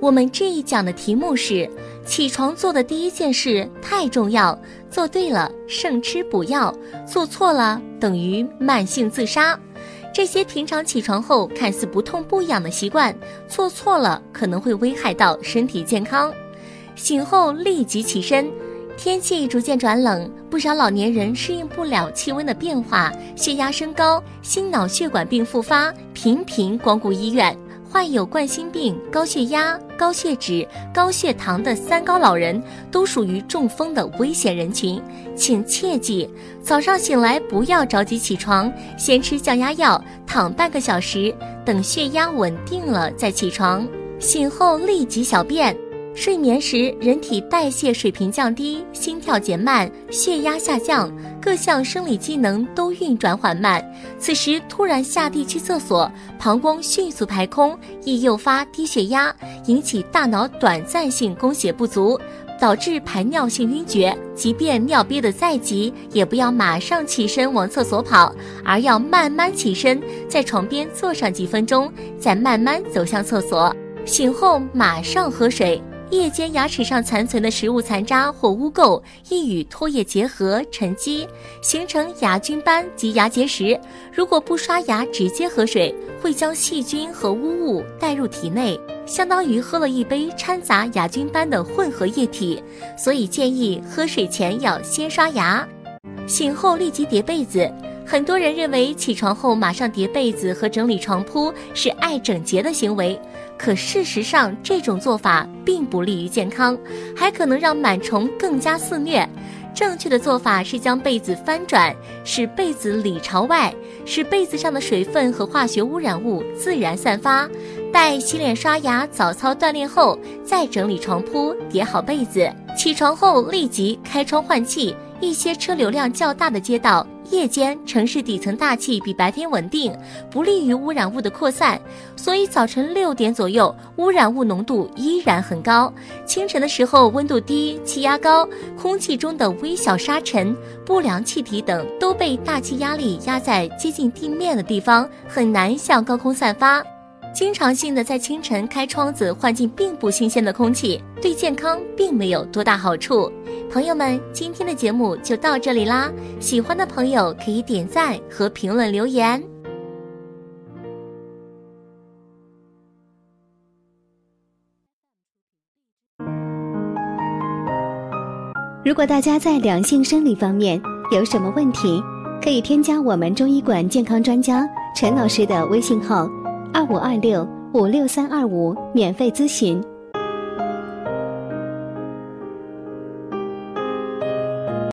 我们这一讲的题目是：起床做的第一件事太重要，做对了胜吃补药，做错了等于慢性自杀。这些平常起床后看似不痛不痒的习惯，做错了可能会危害到身体健康。醒后立即起身，天气逐渐转冷，不少老年人适应不了气温的变化，血压升高，心脑血管病复发，频频光顾医院。患有冠心病、高血压、高血脂、高血糖的三高老人，都属于中风的危险人群，请切记：早上醒来不要着急起床，先吃降压药，躺半个小时，等血压稳定了再起床。醒后立即小便。睡眠时，人体代谢水平降低，心跳减慢，血压下降，各项生理机能都运转缓慢。此时突然下地去厕所，膀胱迅速排空，易诱发低血压，引起大脑短暂性供血不足，导致排尿性晕厥。即便尿憋得再急，也不要马上起身往厕所跑，而要慢慢起身，在床边坐上几分钟，再慢慢走向厕所。醒后马上喝水。夜间牙齿上残存的食物残渣或污垢，易与唾液结合沉积，形成牙菌斑及牙结石。如果不刷牙直接喝水，会将细菌和污物带入体内，相当于喝了一杯掺杂牙菌斑的混合液体。所以建议喝水前要先刷牙，醒后立即叠被子。很多人认为起床后马上叠被子和整理床铺是爱整洁的行为。可事实上，这种做法并不利于健康，还可能让螨虫更加肆虐。正确的做法是将被子翻转，使被子里朝外，使被子上的水分和化学污染物自然散发。待洗脸、刷牙、早操、锻炼后，再整理床铺，叠好被子。起床后立即开窗换气。一些车流量较大的街道。夜间城市底层大气比白天稳定，不利于污染物的扩散，所以早晨六点左右污染物浓度依然很高。清晨的时候温度低，气压高，空气中的微小沙尘、不良气体等都被大气压力压在接近地面的地方，很难向高空散发。经常性的在清晨开窗子换进并不新鲜的空气，对健康并没有多大好处。朋友们，今天的节目就到这里啦！喜欢的朋友可以点赞和评论留言。如果大家在两性生理方面有什么问题，可以添加我们中医馆健康专家陈老师的微信号。二五二六五六三二五，免费咨询。